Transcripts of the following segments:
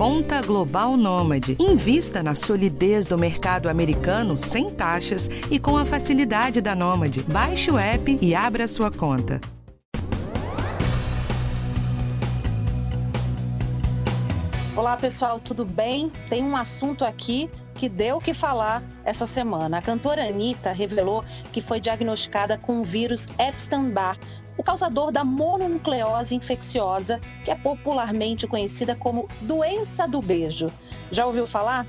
Conta Global Nômade. Invista na solidez do mercado americano sem taxas e com a facilidade da Nômade. Baixe o app e abra sua conta. Olá pessoal, tudo bem? Tem um assunto aqui que deu o que falar essa semana. A cantora Anitta revelou que foi diagnosticada com o vírus Epstein-Barr, o causador da mononucleose infecciosa, que é popularmente conhecida como doença do beijo. Já ouviu falar?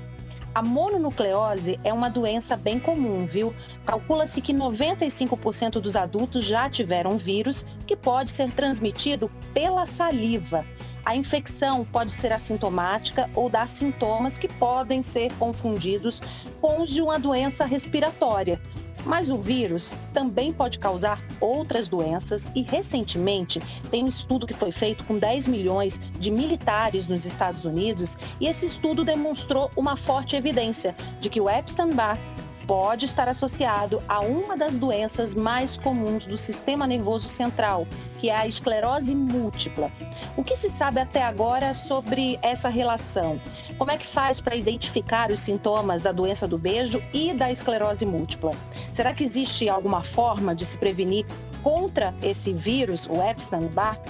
A mononucleose é uma doença bem comum, viu? Calcula-se que 95% dos adultos já tiveram vírus que pode ser transmitido pela saliva. A infecção pode ser assintomática ou dar sintomas que podem ser confundidos com os de uma doença respiratória. Mas o vírus também pode causar outras doenças e recentemente tem um estudo que foi feito com 10 milhões de militares nos Estados Unidos e esse estudo demonstrou uma forte evidência de que o Epstein-Barr pode estar associado a uma das doenças mais comuns do sistema nervoso central, que é a esclerose múltipla. O que se sabe até agora sobre essa relação? Como é que faz para identificar os sintomas da doença do beijo e da esclerose múltipla? Será que existe alguma forma de se prevenir contra esse vírus, o Epstein-Barr?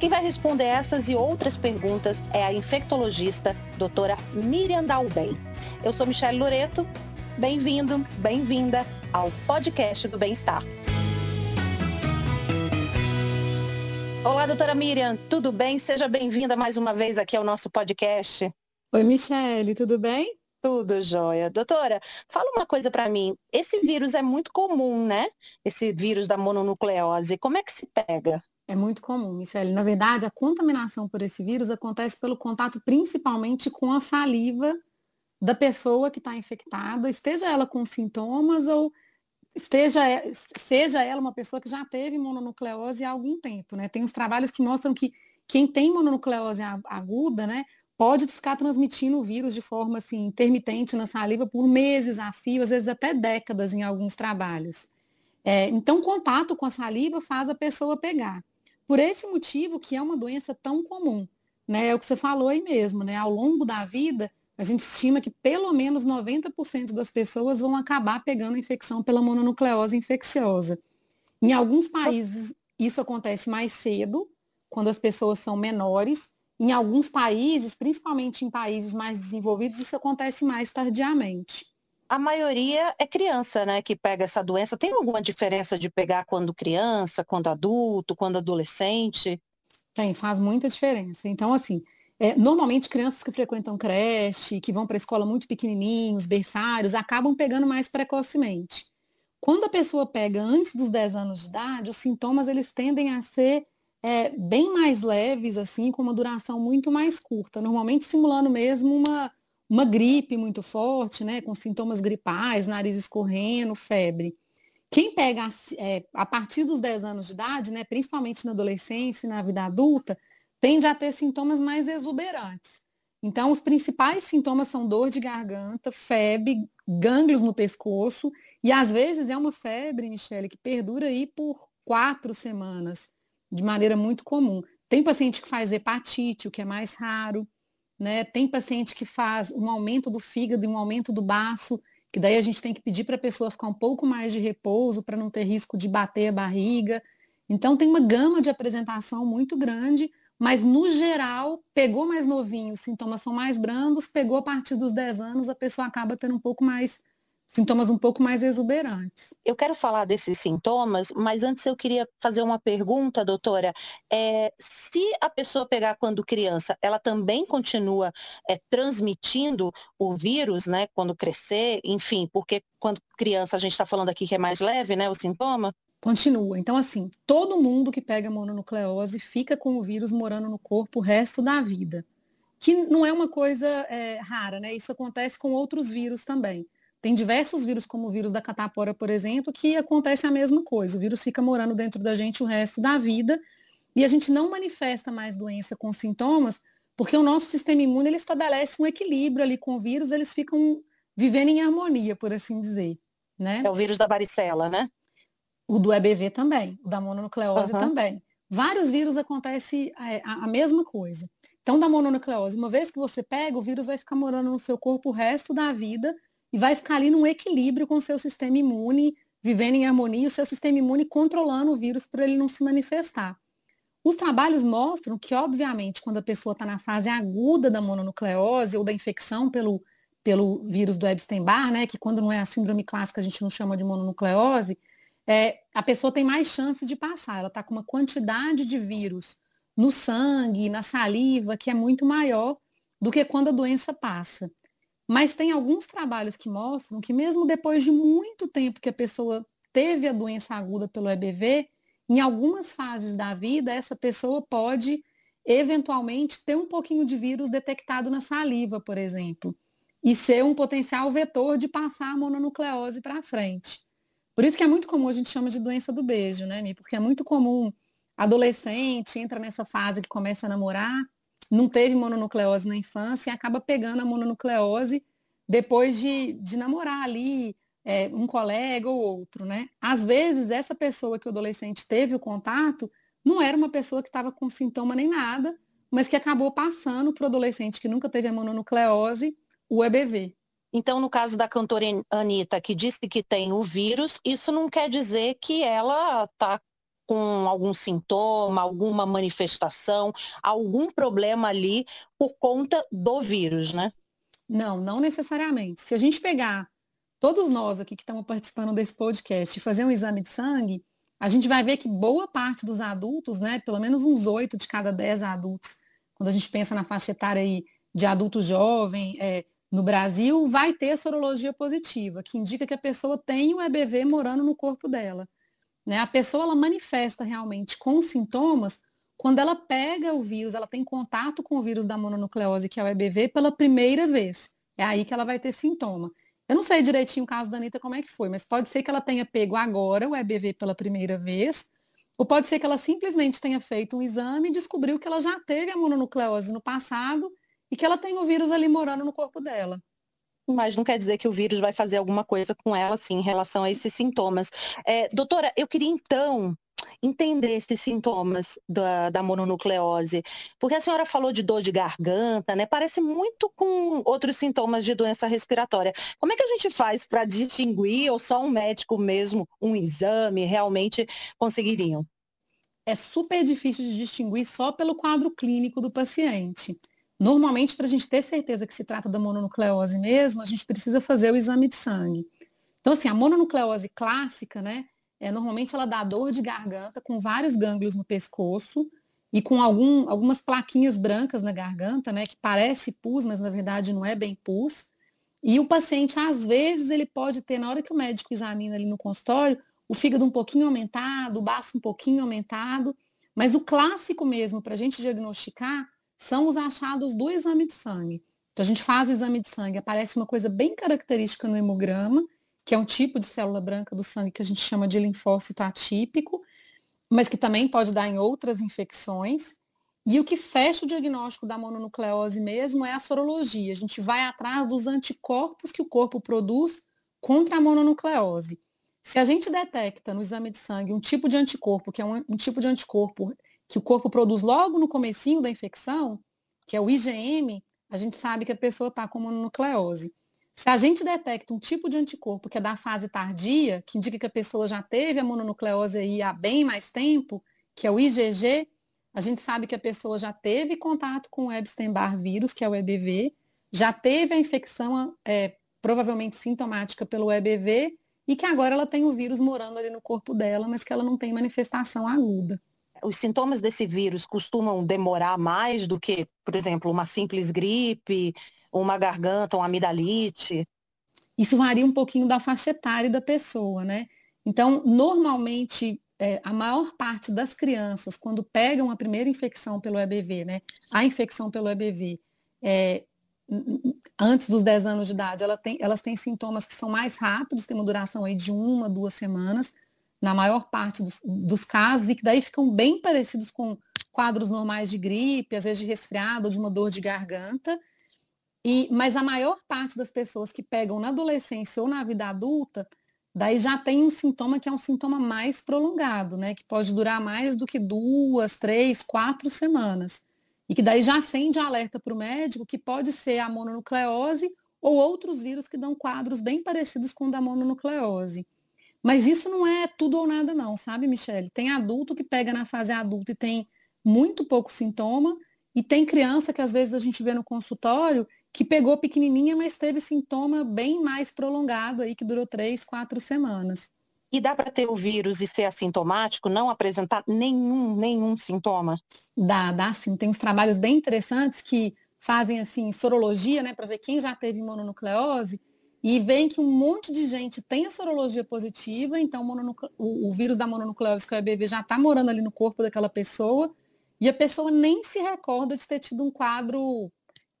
Quem vai responder essas e outras perguntas é a infectologista doutora Miriam Dalben. Eu sou Michelle Loreto Bem-vindo, bem-vinda ao podcast do Bem-Estar. Olá, doutora Miriam, tudo bem? Seja bem-vinda mais uma vez aqui ao nosso podcast. Oi, Michele, tudo bem? Tudo jóia. Doutora, fala uma coisa para mim. Esse vírus é muito comum, né? Esse vírus da mononucleose. Como é que se pega? É muito comum, Michele. Na verdade, a contaminação por esse vírus acontece pelo contato principalmente com a saliva da pessoa que está infectada, esteja ela com sintomas ou esteja, seja ela uma pessoa que já teve mononucleose há algum tempo, né? Tem uns trabalhos que mostram que quem tem mononucleose aguda, né, pode ficar transmitindo o vírus de forma assim intermitente na saliva por meses a fio, às vezes até décadas em alguns trabalhos. É, então, contato com a saliva faz a pessoa pegar. Por esse motivo que é uma doença tão comum, né? É o que você falou aí mesmo, né? Ao longo da vida, a gente estima que pelo menos 90% das pessoas vão acabar pegando infecção pela mononucleose infecciosa. Em alguns países, isso acontece mais cedo, quando as pessoas são menores. Em alguns países, principalmente em países mais desenvolvidos, isso acontece mais tardiamente. A maioria é criança, né, que pega essa doença. Tem alguma diferença de pegar quando criança, quando adulto, quando adolescente? Tem, faz muita diferença. Então, assim, é, normalmente, crianças que frequentam creche, que vão para a escola muito pequenininhos, berçários, acabam pegando mais precocemente. Quando a pessoa pega antes dos 10 anos de idade, os sintomas eles tendem a ser é, bem mais leves, assim, com uma duração muito mais curta, normalmente simulando mesmo uma, uma gripe muito forte, né, com sintomas gripais, nariz escorrendo, febre. Quem pega é, a partir dos 10 anos de idade, né, principalmente na adolescência e na vida adulta, tende a ter sintomas mais exuberantes. Então, os principais sintomas são dor de garganta, febre, gânglios no pescoço, e às vezes é uma febre, Michele, que perdura aí por quatro semanas, de maneira muito comum. Tem paciente que faz hepatite, o que é mais raro, né? Tem paciente que faz um aumento do fígado e um aumento do baço, que daí a gente tem que pedir para a pessoa ficar um pouco mais de repouso para não ter risco de bater a barriga. Então, tem uma gama de apresentação muito grande, mas no geral, pegou mais novinho, os sintomas são mais brandos, pegou a partir dos 10 anos, a pessoa acaba tendo um pouco mais sintomas um pouco mais exuberantes. Eu quero falar desses sintomas, mas antes eu queria fazer uma pergunta, doutora. É, se a pessoa pegar quando criança, ela também continua é, transmitindo o vírus, né, quando crescer, enfim, porque quando criança a gente está falando aqui que é mais leve, né, o sintoma? Continua. Então, assim, todo mundo que pega mononucleose fica com o vírus morando no corpo o resto da vida. Que não é uma coisa é, rara, né? Isso acontece com outros vírus também. Tem diversos vírus, como o vírus da catapora, por exemplo, que acontece a mesma coisa. O vírus fica morando dentro da gente o resto da vida e a gente não manifesta mais doença com sintomas, porque o nosso sistema imune ele estabelece um equilíbrio ali com o vírus, eles ficam vivendo em harmonia, por assim dizer. Né? É o vírus da varicela, né? O do EBV também, o da mononucleose uhum. também. Vários vírus acontece a, a, a, mesma coisa. Então, da mononucleose, uma vez que você pega, o vírus vai ficar morando no seu corpo o resto da vida e vai ficar ali num equilíbrio com o seu sistema imune, vivendo em harmonia, o seu sistema imune controlando o vírus para ele não se manifestar. Os trabalhos mostram que, obviamente, quando a pessoa está na fase aguda da mononucleose ou da infecção pelo, pelo vírus do Epstein-Barr, né, que quando não é a síndrome clássica a gente não chama de mononucleose, é, a pessoa tem mais chance de passar. Ela está com uma quantidade de vírus no sangue, na saliva, que é muito maior do que quando a doença passa. Mas tem alguns trabalhos que mostram que mesmo depois de muito tempo que a pessoa teve a doença aguda pelo EBV, em algumas fases da vida, essa pessoa pode eventualmente ter um pouquinho de vírus detectado na saliva, por exemplo, e ser um potencial vetor de passar a mononucleose para frente. Por isso que é muito comum, a gente chama de doença do beijo, né, Mi? Porque é muito comum adolescente entra nessa fase que começa a namorar, não teve mononucleose na infância e acaba pegando a mononucleose depois de, de namorar ali é, um colega ou outro, né? Às vezes, essa pessoa que o adolescente teve o contato não era uma pessoa que estava com sintoma nem nada, mas que acabou passando para o adolescente que nunca teve a mononucleose o EBV. Então, no caso da cantora Anitta, que disse que tem o vírus, isso não quer dizer que ela está com algum sintoma, alguma manifestação, algum problema ali por conta do vírus, né? Não, não necessariamente. Se a gente pegar todos nós aqui que estamos participando desse podcast e fazer um exame de sangue, a gente vai ver que boa parte dos adultos, né, pelo menos uns oito de cada dez adultos, quando a gente pensa na faixa etária aí de adulto jovem, é, no Brasil, vai ter sorologia positiva, que indica que a pessoa tem o EBV morando no corpo dela. Né? A pessoa ela manifesta realmente com sintomas quando ela pega o vírus, ela tem contato com o vírus da mononucleose, que é o EBV, pela primeira vez. É aí que ela vai ter sintoma. Eu não sei direitinho o caso da Anitta como é que foi, mas pode ser que ela tenha pego agora o EBV pela primeira vez, ou pode ser que ela simplesmente tenha feito um exame e descobriu que ela já teve a mononucleose no passado e que ela tem o vírus ali morando no corpo dela. Mas não quer dizer que o vírus vai fazer alguma coisa com ela, sim, em relação a esses sintomas. É, doutora, eu queria então entender esses sintomas da, da mononucleose? Porque a senhora falou de dor de garganta, né? Parece muito com outros sintomas de doença respiratória. Como é que a gente faz para distinguir, ou só um médico mesmo, um exame, realmente conseguiriam? É super difícil de distinguir só pelo quadro clínico do paciente. Normalmente, para a gente ter certeza que se trata da mononucleose mesmo, a gente precisa fazer o exame de sangue. Então, assim, a mononucleose clássica, né, é, normalmente ela dá dor de garganta com vários gânglios no pescoço e com algum, algumas plaquinhas brancas na garganta, né, que parece pus, mas na verdade não é bem pus. E o paciente, às vezes, ele pode ter, na hora que o médico examina ali no consultório, o fígado um pouquinho aumentado, o baço um pouquinho aumentado, mas o clássico mesmo para a gente diagnosticar são os achados do exame de sangue. Então a gente faz o exame de sangue, aparece uma coisa bem característica no hemograma, que é um tipo de célula branca do sangue que a gente chama de linfócito atípico, mas que também pode dar em outras infecções. E o que fecha o diagnóstico da mononucleose mesmo é a sorologia. A gente vai atrás dos anticorpos que o corpo produz contra a mononucleose. Se a gente detecta no exame de sangue um tipo de anticorpo, que é um, um tipo de anticorpo que o corpo produz logo no comecinho da infecção, que é o IgM, a gente sabe que a pessoa está com mononucleose. Se a gente detecta um tipo de anticorpo que é da fase tardia, que indica que a pessoa já teve a mononucleose aí há bem mais tempo, que é o IgG, a gente sabe que a pessoa já teve contato com o Epstein-Barr vírus, que é o EBV, já teve a infecção é, provavelmente sintomática pelo EBV e que agora ela tem o vírus morando ali no corpo dela, mas que ela não tem manifestação aguda. Os sintomas desse vírus costumam demorar mais do que, por exemplo, uma simples gripe, uma garganta, uma amidalite? Isso varia um pouquinho da faixa etária da pessoa, né? Então, normalmente, é, a maior parte das crianças, quando pegam a primeira infecção pelo EBV, né? A infecção pelo EBV, é, antes dos 10 anos de idade, ela tem, elas têm sintomas que são mais rápidos, tem uma duração aí de uma, duas semanas, na maior parte dos, dos casos, e que daí ficam bem parecidos com quadros normais de gripe, às vezes de resfriado ou de uma dor de garganta, e, mas a maior parte das pessoas que pegam na adolescência ou na vida adulta, daí já tem um sintoma que é um sintoma mais prolongado, né? Que pode durar mais do que duas, três, quatro semanas. e que daí já acende alerta para o médico que pode ser a mononucleose ou outros vírus que dão quadros bem parecidos com o da mononucleose. Mas isso não é tudo ou nada não, sabe, Michele? Tem adulto que pega na fase adulta e tem muito pouco sintoma, e tem criança que às vezes a gente vê no consultório que pegou pequenininha, mas teve sintoma bem mais prolongado aí, que durou três, quatro semanas. E dá para ter o vírus e ser assintomático, não apresentar nenhum, nenhum sintoma? Dá, dá sim. Tem uns trabalhos bem interessantes que fazem assim sorologia, né, para ver quem já teve mononucleose e veem que um monte de gente tem a sorologia positiva, então o, o vírus da mononucleose, que é o EBV, já está morando ali no corpo daquela pessoa, e a pessoa nem se recorda de ter tido um quadro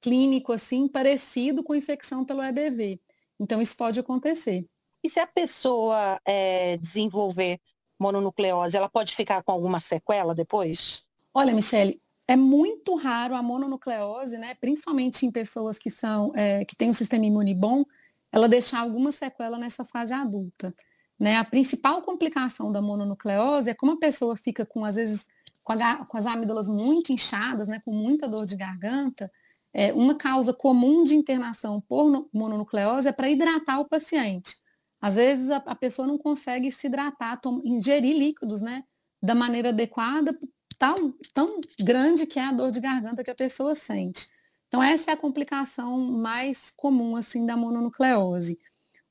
clínico assim parecido com infecção pelo EBV. Então isso pode acontecer. E se a pessoa é, desenvolver mononucleose, ela pode ficar com alguma sequela depois? Olha, Michele, é muito raro a mononucleose, né? Principalmente em pessoas que são é, que têm um sistema imune bom, ela deixar alguma sequela nessa fase adulta. Né? A principal complicação da mononucleose é como a pessoa fica com, às vezes, com, a, com as amígdalas muito inchadas, né? com muita dor de garganta, é, uma causa comum de internação por mononucleose é para hidratar o paciente. Às vezes a, a pessoa não consegue se hidratar, tom, ingerir líquidos, né, da maneira adequada, tão, tão grande que é a dor de garganta que a pessoa sente. Então essa é a complicação mais comum assim da mononucleose.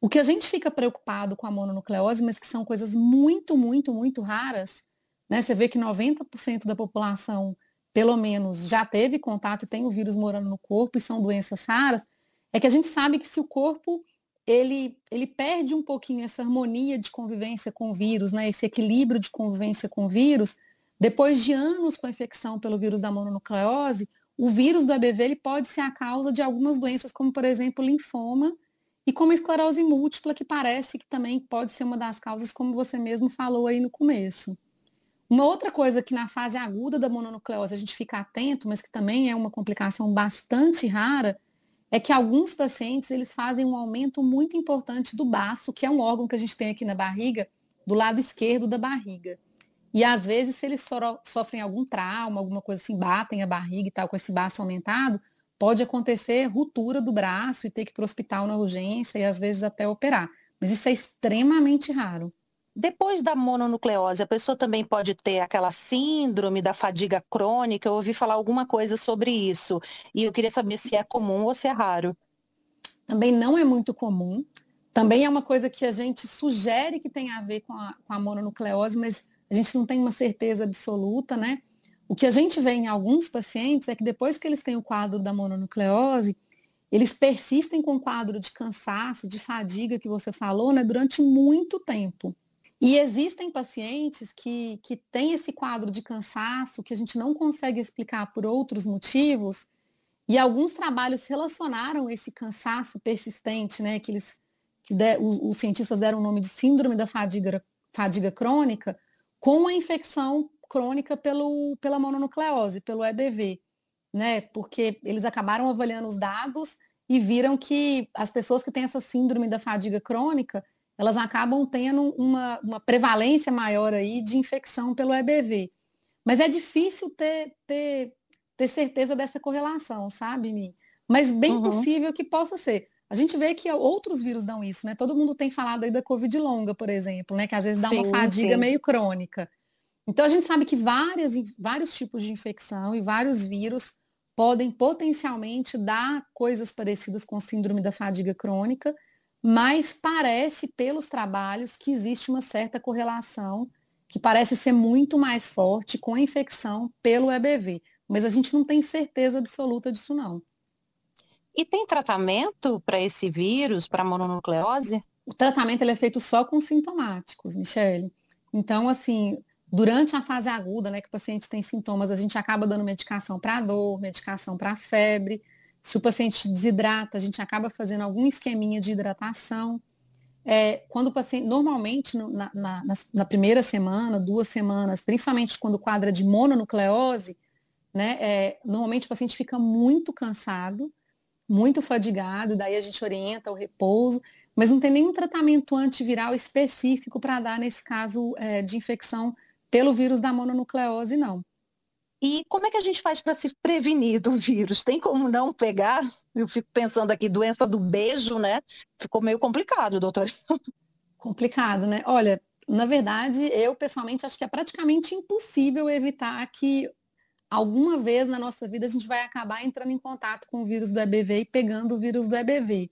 O que a gente fica preocupado com a mononucleose, mas que são coisas muito, muito, muito raras, né? Você vê que 90% da população pelo menos já teve contato e tem o vírus morando no corpo e são doenças raras, é que a gente sabe que se o corpo ele, ele perde um pouquinho essa harmonia de convivência com o vírus, né, esse equilíbrio de convivência com o vírus, depois de anos com a infecção pelo vírus da mononucleose, o vírus do EBV ele pode ser a causa de algumas doenças, como por exemplo linfoma e como a esclerose múltipla, que parece que também pode ser uma das causas, como você mesmo falou aí no começo. Uma outra coisa que na fase aguda da mononucleose a gente fica atento, mas que também é uma complicação bastante rara, é que alguns pacientes eles fazem um aumento muito importante do baço, que é um órgão que a gente tem aqui na barriga, do lado esquerdo da barriga. E às vezes, se eles sofrem algum trauma, alguma coisa assim, batem a barriga e tal, com esse baço aumentado, pode acontecer ruptura do braço e ter que ir para o hospital na urgência e às vezes até operar. Mas isso é extremamente raro. Depois da mononucleose, a pessoa também pode ter aquela síndrome da fadiga crônica. Eu ouvi falar alguma coisa sobre isso. E eu queria saber se é comum ou se é raro. Também não é muito comum. Também é uma coisa que a gente sugere que tenha a ver com a, com a mononucleose, mas a gente não tem uma certeza absoluta, né? O que a gente vê em alguns pacientes é que depois que eles têm o quadro da mononucleose, eles persistem com o quadro de cansaço, de fadiga que você falou, né, durante muito tempo. E existem pacientes que, que têm esse quadro de cansaço que a gente não consegue explicar por outros motivos, e alguns trabalhos relacionaram esse cansaço persistente, né, que, eles, que de, os, os, cientistas deram o nome de síndrome da fadiga, fadiga crônica, com a infecção crônica pelo, pela mononucleose, pelo EBV, né, porque eles acabaram avaliando os dados e viram que as pessoas que têm essa síndrome da fadiga crônica, elas acabam tendo uma, uma prevalência maior aí de infecção pelo EBV. Mas é difícil ter, ter, ter certeza dessa correlação, sabe, Mi? Mas bem uhum. possível que possa ser. A gente vê que outros vírus dão isso, né? Todo mundo tem falado aí da Covid longa, por exemplo, né? Que às vezes dá sim, uma fadiga sim. meio crônica. Então a gente sabe que várias, vários tipos de infecção e vários vírus podem potencialmente dar coisas parecidas com síndrome da fadiga crônica mas parece pelos trabalhos que existe uma certa correlação que parece ser muito mais forte com a infecção pelo EBV, mas a gente não tem certeza absoluta disso não. E tem tratamento para esse vírus, para a mononucleose? O tratamento é feito só com sintomáticos, Michele. Então, assim, durante a fase aguda, né, que o paciente tem sintomas, a gente acaba dando medicação para dor, medicação para febre, se o paciente desidrata, a gente acaba fazendo algum esqueminha de hidratação. É, quando o paciente, normalmente no, na, na, na, primeira semana, duas semanas, principalmente quando é de mononucleose, né, é, normalmente o paciente fica muito cansado, muito fadigado, daí a gente orienta o repouso, mas não tem nenhum tratamento antiviral específico para dar nesse caso é, de infecção pelo vírus da mononucleose, não. E como é que a gente faz para se prevenir do vírus? Tem como não pegar? Eu fico pensando aqui, doença do beijo, né? Ficou meio complicado, doutor. Complicado, né? Olha, na verdade, eu pessoalmente acho que é praticamente impossível evitar que alguma vez na nossa vida a gente vai acabar entrando em contato com o vírus do EBV e pegando o vírus do EBV.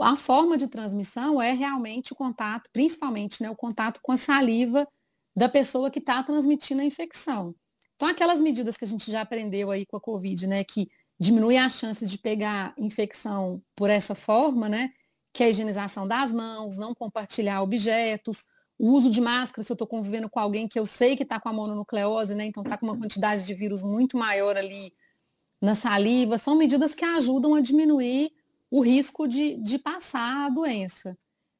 A forma de transmissão é realmente o contato, principalmente né, o contato com a saliva da pessoa que está transmitindo a infecção. Então, aquelas medidas que a gente já aprendeu aí com a Covid, né, que diminui as chances de pegar infecção por essa forma, né, que é a higienização das mãos, não compartilhar objetos, o uso de máscara, se eu estou convivendo com alguém que eu sei que está com a mononucleose, né? Então está com uma quantidade de vírus muito maior ali na saliva, são medidas que ajudam a diminuir o risco de, de passar a doença.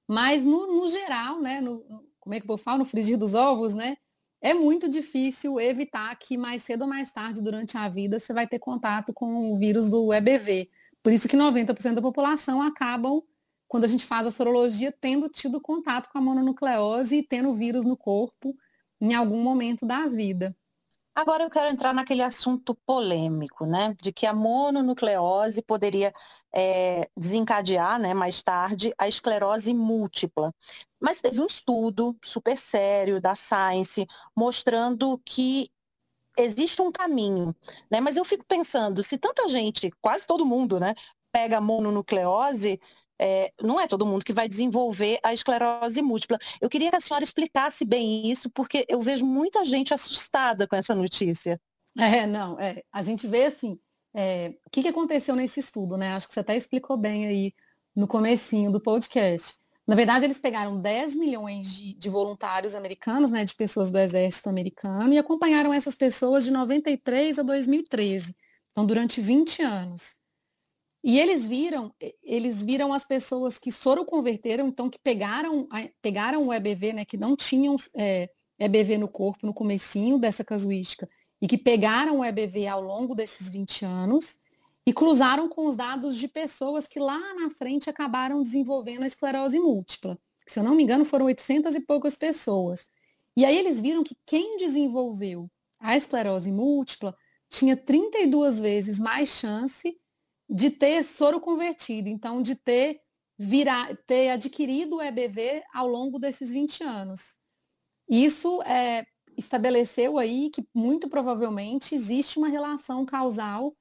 Mas no, no geral, né? No, como é que eu falo? No frigir dos ovos, né? É muito difícil evitar que mais cedo ou mais tarde durante a vida você vai ter contato com o vírus do EBV. Por isso que 90% da população acabam quando a gente faz a sorologia, tendo tido contato com a mononucleose e tendo vírus no corpo em algum momento da vida. Agora eu quero entrar naquele assunto polêmico, né, de que a mononucleose poderia é, desencadear, né, mais tarde, a esclerose múltipla. Mas teve um estudo super sério da Science mostrando que existe um caminho, né? Mas eu fico pensando, se tanta gente, quase todo mundo, né, pega mononucleose, é, não é todo mundo que vai desenvolver a esclerose múltipla. Eu queria que a senhora explicasse bem isso, porque eu vejo muita gente assustada com essa notícia. É, não, é, a gente vê assim, é, o que, que aconteceu nesse estudo, né? Acho que você até explicou bem aí no comecinho do podcast. Na verdade, eles pegaram 10 milhões de, de, voluntários americanos, né, de pessoas do exército americano, e acompanharam essas pessoas de 93 a 2013. Então, durante 20 anos. E eles viram, eles viram as pessoas que soroconverteram, então que pegaram, pegaram o EBV, né, que não tinham é, EBV no corpo no comecinho dessa casuística, e que pegaram o EBV ao longo desses 20 anos, e cruzaram com os dados de pessoas que lá na frente acabaram desenvolvendo a esclerose múltipla. Se eu não me engano, foram 800 e poucas pessoas. E aí eles viram que quem desenvolveu a esclerose múltipla tinha 32 vezes mais chance de ter soro convertido, então de ter virar, ter adquirido o EBV ao longo desses 20 anos. Isso é, estabeleceu aí que muito provavelmente existe uma relação causal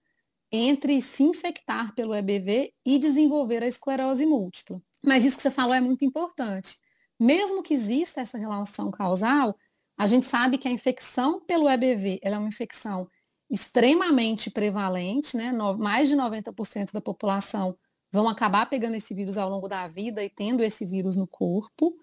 entre se infectar pelo EBV e desenvolver a esclerose múltipla. Mas isso que você falou é muito importante. Mesmo que exista essa relação causal, a gente sabe que a infecção pelo EBV é uma infecção extremamente prevalente, né? mais de 90% da população vão acabar pegando esse vírus ao longo da vida e tendo esse vírus no corpo.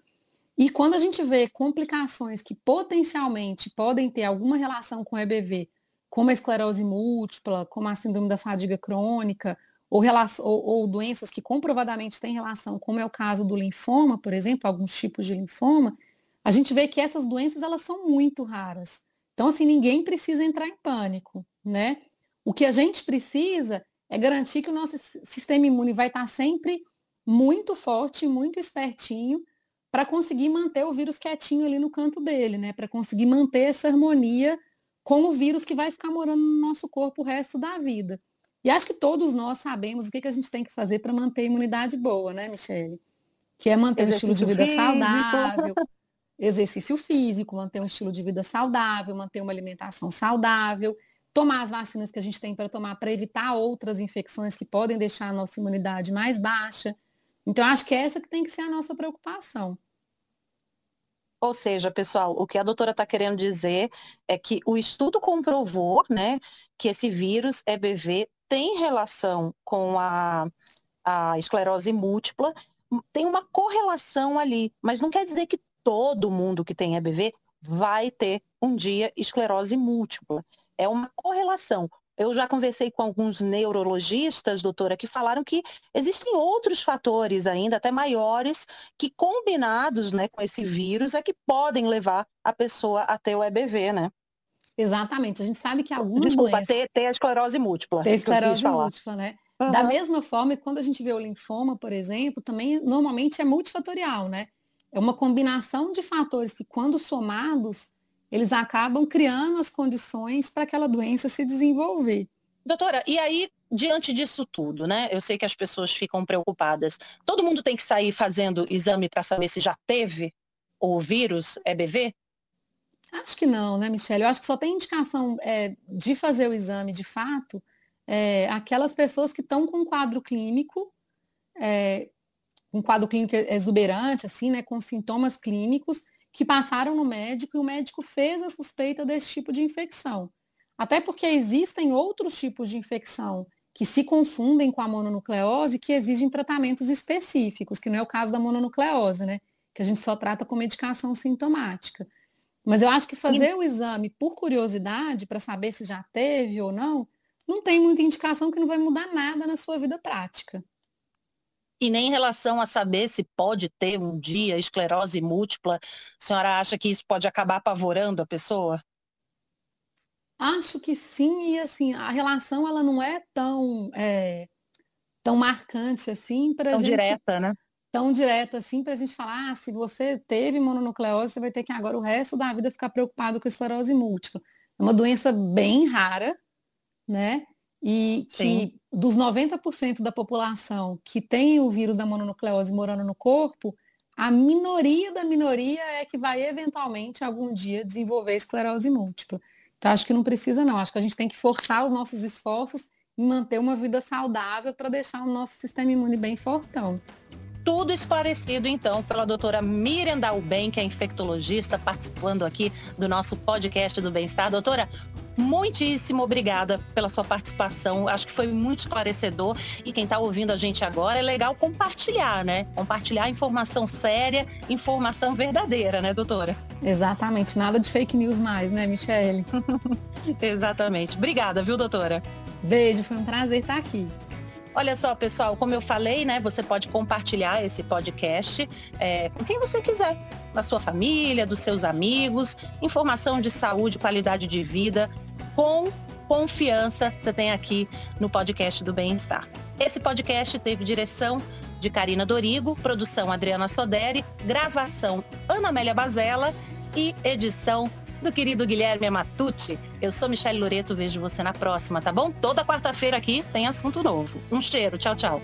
E quando a gente vê complicações que potencialmente podem ter alguma relação com EBV, como a esclerose múltipla, como a síndrome da fadiga crônica, ou, ou, ou, doenças que comprovadamente têm relação, como é o caso do linfoma, por exemplo, alguns tipos de linfoma, a gente vê que essas doenças elas são muito raras. Então, assim, ninguém precisa entrar em pânico, né? O que a gente precisa é garantir que o nosso sistema imune vai estar sempre muito forte, muito espertinho, para conseguir manter o vírus quietinho ali no canto dele, né? Para conseguir manter essa harmonia com o vírus que vai ficar morando no nosso corpo o resto da vida. E acho que todos nós sabemos o que, que a gente tem que fazer para manter a imunidade boa, né, Michele? Que é manter um estilo de vida físico. saudável, exercício físico, manter um estilo de vida saudável, manter uma alimentação saudável, tomar as vacinas que a gente tem para tomar para evitar outras infecções que podem deixar a nossa imunidade mais baixa. Então, acho que é essa que tem que ser a nossa preocupação. Ou seja, pessoal, o que a doutora está querendo dizer é que o estudo comprovou né, que esse vírus EBV tem relação com a, a esclerose múltipla, tem uma correlação ali, mas não quer dizer que todo mundo que tem EBV vai ter um dia esclerose múltipla. É uma correlação. Eu já conversei com alguns neurologistas, doutora, que falaram que existem outros fatores ainda, até maiores, que combinados né, com esse vírus é que podem levar a pessoa a ter o EBV, né? Exatamente. A gente sabe que algumas Desculpa, doenças... ter, ter a esclerose múltipla. Ter esclerose múltipla, né? Uhum. Da mesma forma, quando a gente vê o linfoma, por exemplo, também normalmente é multifatorial, né? É uma combinação de fatores que, quando somados, eles acabam criando as condições para aquela doença se desenvolver. Doutora, e aí, diante disso tudo, né? Eu sei que as pessoas ficam preocupadas. Todo mundo tem que sair fazendo exame para saber se já teve o vírus EBV? Acho que não, né, Michelle? Eu acho que só tem indicação é, de fazer o exame de fato é, aquelas pessoas que estão com quadro clínico, é, um quadro clínico exuberante, assim, né, com sintomas clínicos, que passaram no médico e o médico fez a suspeita desse tipo de infecção. Até porque existem outros tipos de infecção que se confundem com a mononucleose que exigem tratamentos específicos, que não é o caso da mononucleose, né? Que a gente só trata com medicação sintomática. Mas eu acho que fazer o exame por curiosidade, para saber se já teve ou não, não tem muita indicação que não vai mudar nada na sua vida prática. E nem em relação a saber se pode ter um dia esclerose múltipla, a senhora acha que isso pode acabar apavorando a pessoa? Acho que sim, e assim, a relação ela não é tão, é, tão marcante assim para Tão gente, direta, né? Tão direta assim para a gente falar, ah, se você teve mononucleose, você vai ter que agora o resto da vida ficar preocupado com esclerose múltipla. É uma doença bem rara, né? E Sim. que dos 90% da população que tem o vírus da mononucleose morando no corpo, a minoria da minoria é que vai eventualmente algum dia desenvolver esclerose múltipla. Então acho que não precisa não, acho que a gente tem que forçar os nossos esforços em manter uma vida saudável para deixar o nosso sistema imune bem fortão. Tudo esclarecido, então, pela doutora Miriam Dalben, que é infectologista, participando aqui do nosso podcast do Bem-Estar. Doutora, muitíssimo obrigada pela sua participação. Acho que foi muito esclarecedor. E quem está ouvindo a gente agora, é legal compartilhar, né? Compartilhar informação séria, informação verdadeira, né, doutora? Exatamente. Nada de fake news mais, né, Michele? Exatamente. Obrigada, viu, doutora? Beijo, foi um prazer estar aqui. Olha só, pessoal, como eu falei, né? Você pode compartilhar esse podcast é, com quem você quiser, da sua família, dos seus amigos, informação de saúde, qualidade de vida, com confiança, você tem aqui no podcast do Bem-Estar. Esse podcast teve direção de Karina Dorigo, produção Adriana Soderi, gravação Ana Amélia Bazella e edição do querido Guilherme Matucci. Eu sou Michelle Loreto, vejo você na próxima, tá bom? Toda quarta-feira aqui tem assunto novo. Um cheiro, tchau, tchau.